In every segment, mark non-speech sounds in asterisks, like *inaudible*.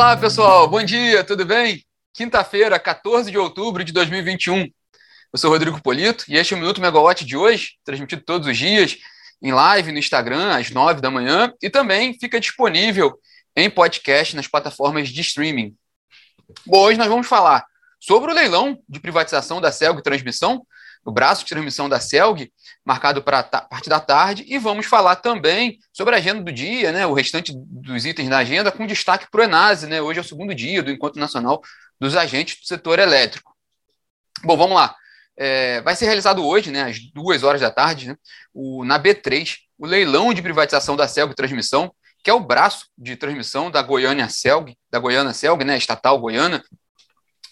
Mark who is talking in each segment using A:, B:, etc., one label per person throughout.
A: Olá, pessoal. Bom dia, tudo bem? Quinta-feira, 14 de outubro de 2021. Eu sou Rodrigo Polito e este é o Minuto Megawatt de hoje, transmitido todos os dias em live no Instagram às 9 da manhã e também fica disponível em podcast nas plataformas de streaming. Bom, hoje nós vamos falar sobre o leilão de privatização da Celg Transmissão, o braço de transmissão da Celg, marcado para a parte da tarde, e vamos falar também sobre a agenda do dia, né, o restante dos itens da agenda, com destaque para o Enase, né, hoje é o segundo dia do Encontro Nacional dos Agentes do Setor Elétrico. Bom, vamos lá. É, vai ser realizado hoje, né, às duas horas da tarde, né, o, na B3, o leilão de privatização da Celg Transmissão, que é o braço de transmissão da Goiânia Celg, da Goiânia Celg, né, estatal Goiana,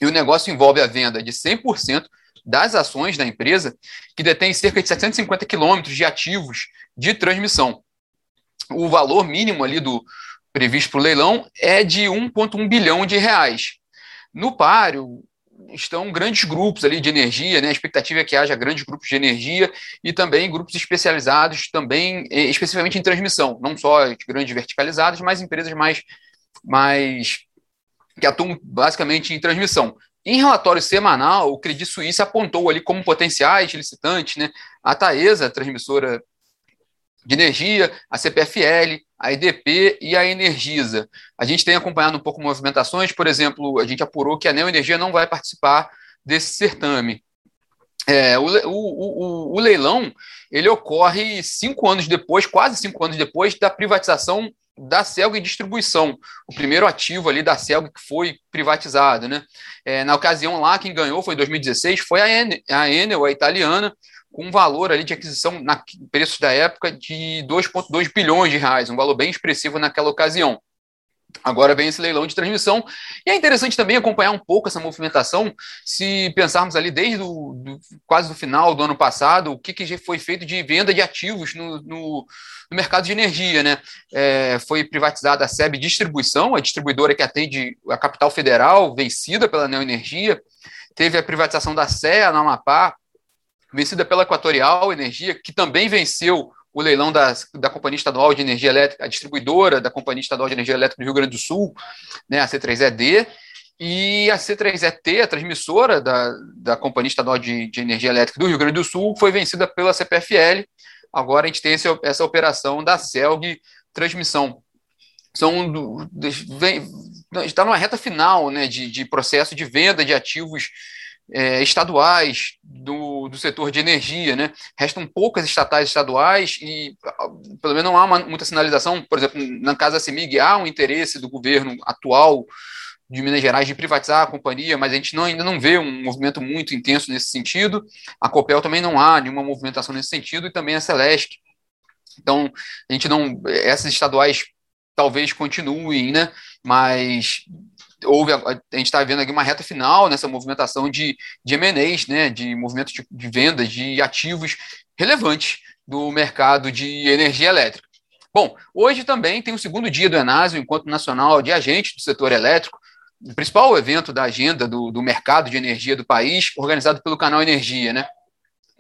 A: e o negócio envolve a venda de 100% das ações da empresa, que detém cerca de 750 quilômetros de ativos de transmissão. O valor mínimo ali do previsto para o leilão é de 1,1 bilhão de reais. No páreo estão grandes grupos ali de energia, né? A expectativa é que haja grandes grupos de energia e também grupos especializados também, eh, especificamente em transmissão, não só grandes verticalizadas, mas empresas mais, mais que atuam basicamente em transmissão. Em relatório semanal, o Credit Suisse apontou ali como potenciais licitantes né, a Taesa, a transmissora de energia, a CPFL, a EDP e a Energisa. A gente tem acompanhado um pouco movimentações, por exemplo, a gente apurou que a Neo Energia não vai participar desse certame. É, o, o, o, o, leilão ele ocorre cinco anos depois, quase cinco anos depois da privatização da Celg Distribuição, o primeiro ativo ali da Celg que foi privatizado. Né? É, na ocasião lá, quem ganhou foi em 2016, foi a, a Enel, a italiana, com um valor ali de aquisição, na preços da época, de 2,2 bilhões de reais, um valor bem expressivo naquela ocasião. Agora vem esse leilão de transmissão. E é interessante também acompanhar um pouco essa movimentação, se pensarmos ali desde o, do, quase do final do ano passado, o que, que foi feito de venda de ativos no, no, no mercado de energia. Né? É, foi privatizada a SEB Distribuição, a distribuidora que atende a capital federal, vencida pela Neoenergia. Teve a privatização da SEA na Amapá, vencida pela Equatorial Energia, que também venceu o leilão da, da Companhia Estadual de Energia Elétrica, a distribuidora da Companhia Estadual de Energia Elétrica do Rio Grande do Sul, né, a C3ED, e a C3ET, a transmissora da, da Companhia Estadual de, de Energia Elétrica do Rio Grande do Sul, foi vencida pela CPFL. Agora a gente tem esse, essa operação da CELG Transmissão. São, vem, está numa reta final né, de, de processo de venda de ativos é, estaduais do, do setor de energia, né? Restam poucas estatais estaduais e, pelo menos, não há uma, muita sinalização. Por exemplo, na casa da CEMIG, há um interesse do governo atual de Minas Gerais de privatizar a companhia, mas a gente não, ainda não vê um movimento muito intenso nesse sentido. A Copel também não há nenhuma movimentação nesse sentido e também a Celesc. Então, a gente não. Essas estaduais talvez continuem, né? Mas houve, a, gente está vendo aqui uma reta final nessa movimentação de, de M&As, né, de movimento de, de venda de ativos relevantes do mercado de energia elétrica. Bom, hoje também tem o segundo dia do Enase, o Encontro Nacional de Agentes do Setor Elétrico, o principal evento da agenda do, do mercado de energia do país, organizado pelo canal Energia, né?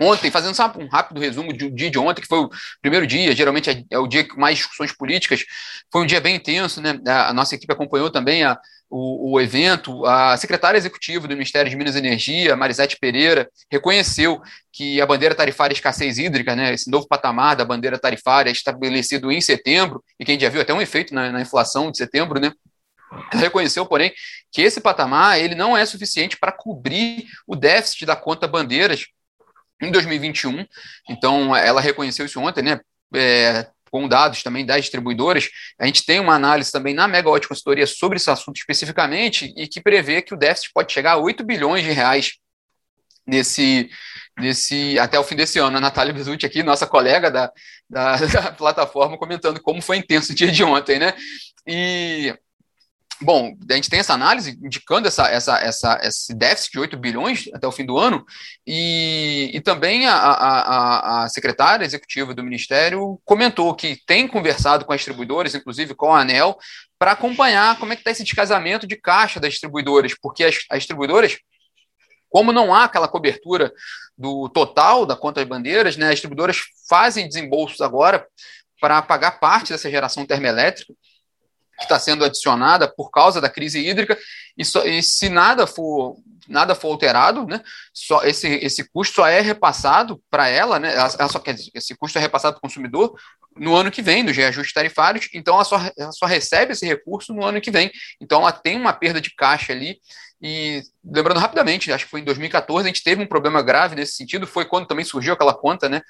A: Ontem, fazendo um rápido resumo do dia de ontem, que foi o primeiro dia, geralmente é, é o dia com mais discussões políticas, foi um dia bem intenso, né? A, nossa equipe acompanhou também a, o, o, evento. A secretária executiva do Ministério de Minas e Energia, Marisete Pereira, reconheceu que a bandeira tarifária escassez hídrica, né, esse novo patamar da bandeira tarifária estabelecido em setembro, e que a gente já viu até um efeito na, na inflação de setembro, né? reconheceu, porém, que esse patamar ele não é suficiente para cobrir o déficit da conta bandeiras em 2021. Então, ela reconheceu isso ontem, né? É, com dados também das distribuidoras, a gente tem uma análise também na Megawatt Consultoria sobre esse assunto especificamente e que prevê que o déficit pode chegar a 8 bilhões de reais nesse, nesse até o fim desse ano. A Natália Bezutti aqui, nossa colega da, da, *laughs* da plataforma, comentando como foi intenso o dia de ontem, né? E Bom, a gente tem essa análise indicando essa, essa, essa, esse déficit de 8 bilhões até o fim do ano, e, e também a, a, a secretária executiva do Ministério comentou que tem conversado com as distribuidoras, inclusive com a ANEL, para acompanhar como é que está esse descasamento de caixa das distribuidoras, porque as, as distribuidoras, como não há aquela cobertura do total da conta de bandeiras, né, as distribuidoras fazem desembolsos agora para pagar parte dessa geração termoelétrica, que está sendo adicionada por causa da crise hídrica, e, só, e se nada for nada for alterado, né, só esse, esse custo só é repassado para ela, né, ela, só, quer dizer, esse custo é repassado para o consumidor no ano que vem, dos reajustes tarifários, então ela só, ela só recebe esse recurso no ano que vem. Então ela tem uma perda de caixa ali. E lembrando rapidamente, acho que foi em 2014, a gente teve um problema grave nesse sentido, foi quando também surgiu aquela conta, né?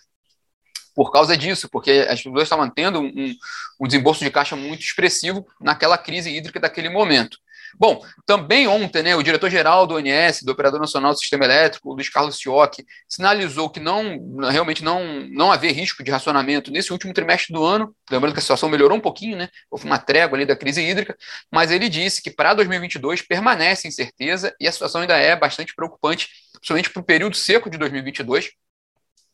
A: Por causa disso, porque as pessoas estavam tendo um, um desembolso de caixa muito expressivo naquela crise hídrica daquele momento. Bom, também ontem, né, o diretor-geral do ONS, do Operador Nacional do Sistema Elétrico, Luiz Carlos Ciocchi, sinalizou que não, realmente não, não haver risco de racionamento nesse último trimestre do ano, lembrando que a situação melhorou um pouquinho, né, houve uma trégua ali da crise hídrica, mas ele disse que para 2022 permanece incerteza e a situação ainda é bastante preocupante, principalmente para o período seco de 2022.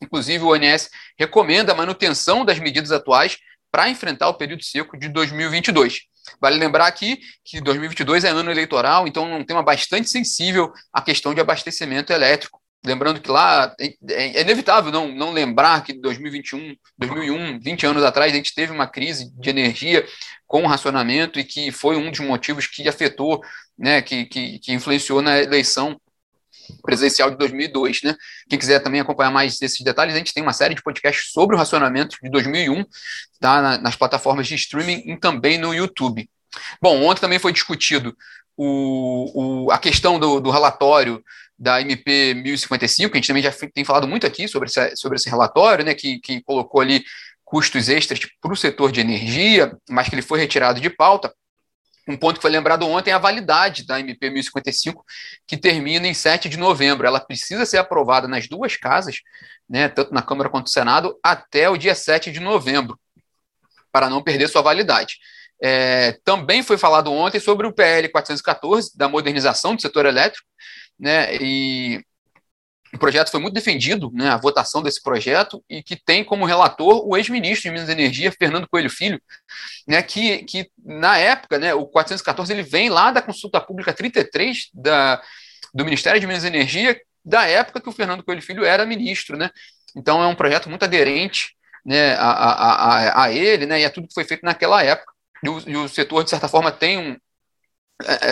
A: Inclusive, o ONS recomenda a manutenção das medidas atuais para enfrentar o período seco de 2022. Vale lembrar aqui que 2022 é ano eleitoral, então é um tema bastante sensível à questão de abastecimento elétrico. Lembrando que lá é, é inevitável não, não lembrar que 2021, 2001, 20 anos atrás, a gente teve uma crise de energia com racionamento e que foi um dos motivos que afetou, né, que, que, que influenciou na eleição presidencial de 2002, né? Quem quiser também acompanhar mais esses detalhes, a gente tem uma série de podcasts sobre o racionamento de 2001, tá? nas plataformas de streaming e também no YouTube. Bom, ontem também foi discutido o, o, a questão do, do, relatório da MP 1055, a gente também já tem falado muito aqui sobre esse, sobre esse relatório, né, que, que colocou ali custos extras para o setor de energia, mas que ele foi retirado de pauta. Um ponto que foi lembrado ontem é a validade da MP 1055, que termina em 7 de novembro. Ela precisa ser aprovada nas duas casas, né, tanto na Câmara quanto no Senado, até o dia 7 de novembro, para não perder sua validade. É, também foi falado ontem sobre o PL 414, da modernização do setor elétrico, né, e o projeto foi muito defendido, né, a votação desse projeto, e que tem como relator o ex-ministro de Minas e Energia, Fernando Coelho Filho, né, que, que na época, né, o 414 ele vem lá da consulta pública 33 da, do Ministério de Minas e Energia, da época que o Fernando Coelho Filho era ministro. Né? Então é um projeto muito aderente né, a, a, a, a ele né, e a tudo que foi feito naquela época. E o, e o setor, de certa forma, tem um,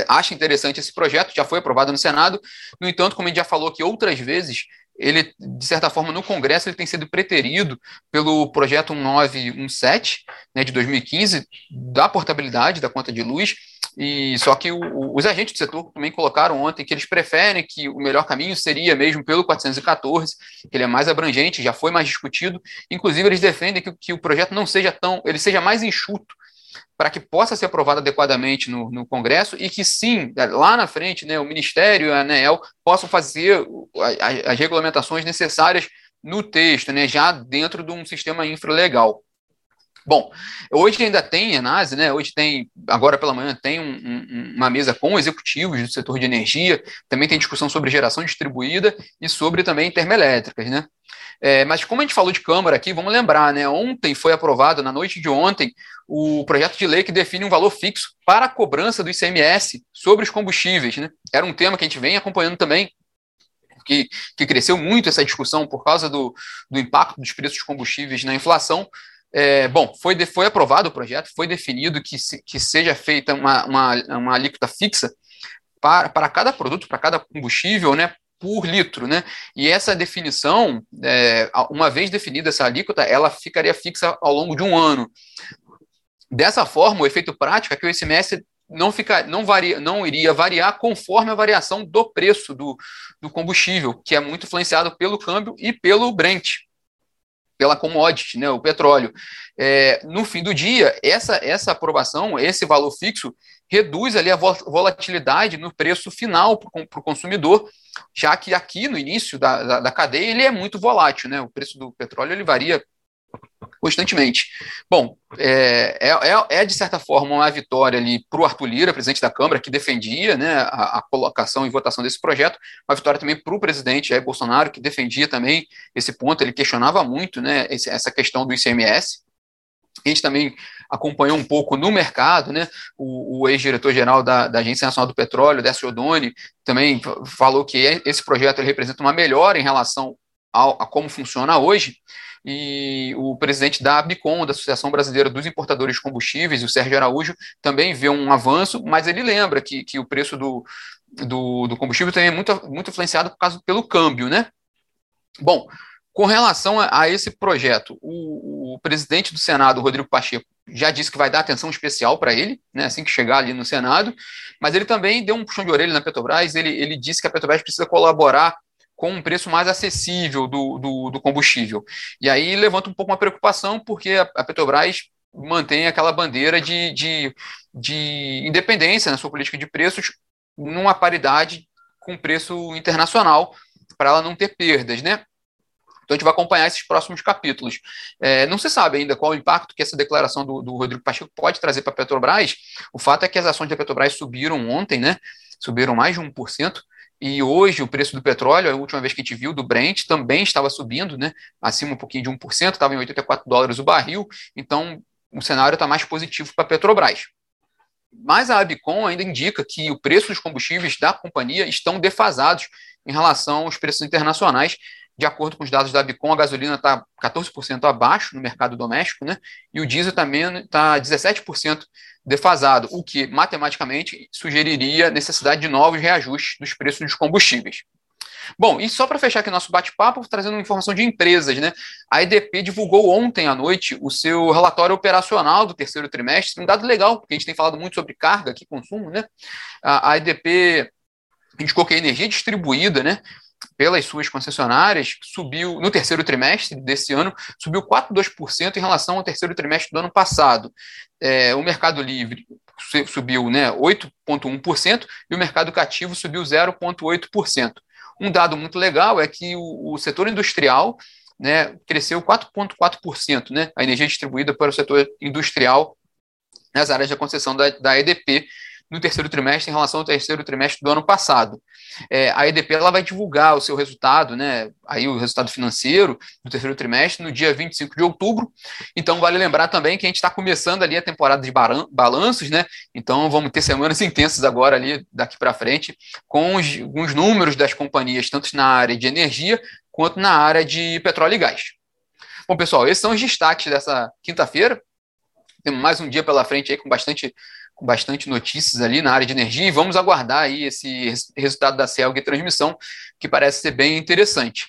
A: acha interessante esse projeto, já foi aprovado no Senado. No entanto, como a gente já falou aqui outras vezes, ele, de certa forma, no Congresso, ele tem sido preterido pelo projeto 1917, né, de 2015, da portabilidade da conta de luz, e só que o, o, os agentes do setor também colocaram ontem que eles preferem que o melhor caminho seria mesmo pelo 414, que ele é mais abrangente, já foi mais discutido, inclusive eles defendem que, que o projeto não seja tão, ele seja mais enxuto, para que possa ser aprovado adequadamente no, no, Congresso e que sim, lá na frente, né, o Ministério e a ANEEL possam fazer as, as regulamentações necessárias no texto, né, já dentro de um sistema infralegal. Bom, hoje ainda tem Enase, né? Hoje tem, agora pela manhã, tem um, um, uma mesa com executivos do setor de energia, também tem discussão sobre geração distribuída e sobre também termoelétricas, né? É, mas como a gente falou de Câmara aqui, vamos lembrar, né? Ontem foi aprovado, na noite de ontem, o projeto de lei que define um valor fixo para a cobrança do ICMS sobre os combustíveis. Né? Era um tema que a gente vem acompanhando também, que, que cresceu muito essa discussão por causa do, do impacto dos preços dos combustíveis na inflação. É, bom, foi, de, foi aprovado o projeto, foi definido que, se, que seja feita uma, uma, uma alíquota fixa para, para cada produto, para cada combustível, né, por litro, né? E essa definição, é, uma vez definida essa alíquota, ela ficaria fixa ao longo de um ano. Dessa forma, o efeito prático é que o ICMS não, fica, não, varia, não iria variar conforme a variação do preço do, do combustível, que é muito influenciado pelo câmbio e pelo Brent, pela commodity, né, o petróleo. É, no fim do dia, essa, essa aprovação, esse valor fixo, reduz ali a volatilidade no preço final para o consumidor, já que aqui no início da, da, da, cadeia ele é muito volátil, né? O preço do petróleo ele varia constantemente. Bom, é, é, é, é de certa forma uma vitória ali para o Arthur Lira, presidente da Câmara, que defendia né, a, a colocação e votação desse projeto, uma vitória também para o presidente Jair Bolsonaro, que defendia também esse ponto, ele questionava muito né, esse, essa questão do ICMS, a gente também acompanhou um pouco no mercado, né? O, o ex-diretor-geral da, da, Agência Nacional do Petróleo, Décio Odoni, também falou que esse projeto representa uma melhora em relação ao, a como funciona hoje. E o presidente da ABICOM, da Associação Brasileira dos Importadores de Combustíveis, o Sérgio Araújo, também vê um avanço, mas ele lembra que, que o preço do, do, do combustível também é muito, muito influenciado por causa, pelo câmbio, né? Bom, com relação a, a esse projeto, o, o, presidente do Senado, Rodrigo Pacheco, já disse que vai dar atenção especial para ele, né, assim que chegar ali no Senado, mas ele também deu um puxão de orelha na Petrobras, ele, ele disse que a Petrobras precisa colaborar com um preço mais acessível do, do, do combustível. E aí levanta um pouco uma preocupação, porque a, Petrobras mantém aquela bandeira de, de, de independência na sua política de preços numa paridade com preço internacional, para ela não ter perdas, né? Então a gente vai acompanhar esses próximos capítulos. É, não se sabe ainda qual o impacto que essa declaração do, do Rodrigo Pacheco pode trazer para a Petrobras. O fato é que as ações da Petrobras subiram ontem, né? Subiram mais de 1%. E hoje o preço do petróleo, a última vez que a gente viu, do Brent, também estava subindo, né? Acima um pouquinho de 1%, estava em 84 dólares o barril. Então o cenário está mais positivo para a Petrobras. Mas a Abicom ainda indica que o preço dos combustíveis da companhia estão defasados em relação aos preços internacionais. De acordo com os dados da Abicom, a gasolina está 14% abaixo no mercado doméstico, né? E o diesel também está 17% defasado, o que matematicamente sugeriria necessidade de novos reajustes dos preços dos combustíveis. Bom, e só para fechar aqui nosso bate-papo, trazendo uma informação de empresas, né? A EDP divulgou ontem à noite o seu relatório operacional do terceiro trimestre, um dado legal, porque a gente tem falado muito sobre carga aqui, consumo, né? A EDP indicou que a energia distribuída, né? Pelas suas concessionárias, subiu no terceiro trimestre desse ano, subiu 4,2% em relação ao terceiro trimestre do ano passado. É, o Mercado Livre subiu né, 8,1% e o mercado cativo subiu 0,8%. Um dado muito legal é que o, o setor industrial né, cresceu 4,4%, né, a energia distribuída para o setor industrial nas áreas de concessão da, da EDP no terceiro trimestre em relação ao terceiro trimestre do ano passado. É, a EDP ela vai divulgar o seu resultado, né, aí o resultado financeiro do terceiro trimestre no dia 25 de outubro. Então vale lembrar também que a gente está começando ali a temporada de balanços, né? Então vamos ter semanas *laughs* intensas agora ali daqui para frente com os, os números das companhias tanto na área de energia quanto na área de petróleo e gás. Bom, pessoal, esses são os destaques dessa quinta-feira. Temos mais um dia pela frente aí com bastante com bastante notícias ali na área de energia e vamos aguardar aí esse resultado da CELG transmissão, que parece ser bem interessante.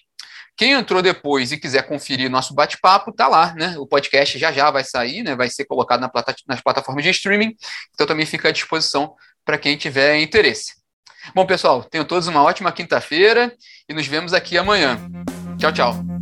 A: Quem entrou depois e quiser conferir nosso bate-papo, tá lá, né? O podcast já já vai sair, né? Vai ser colocado na plata nas plataformas de streaming, então também fica à disposição para quem tiver interesse. Bom, pessoal, tenham todos uma ótima quinta-feira e nos vemos aqui amanhã. Tchau, tchau.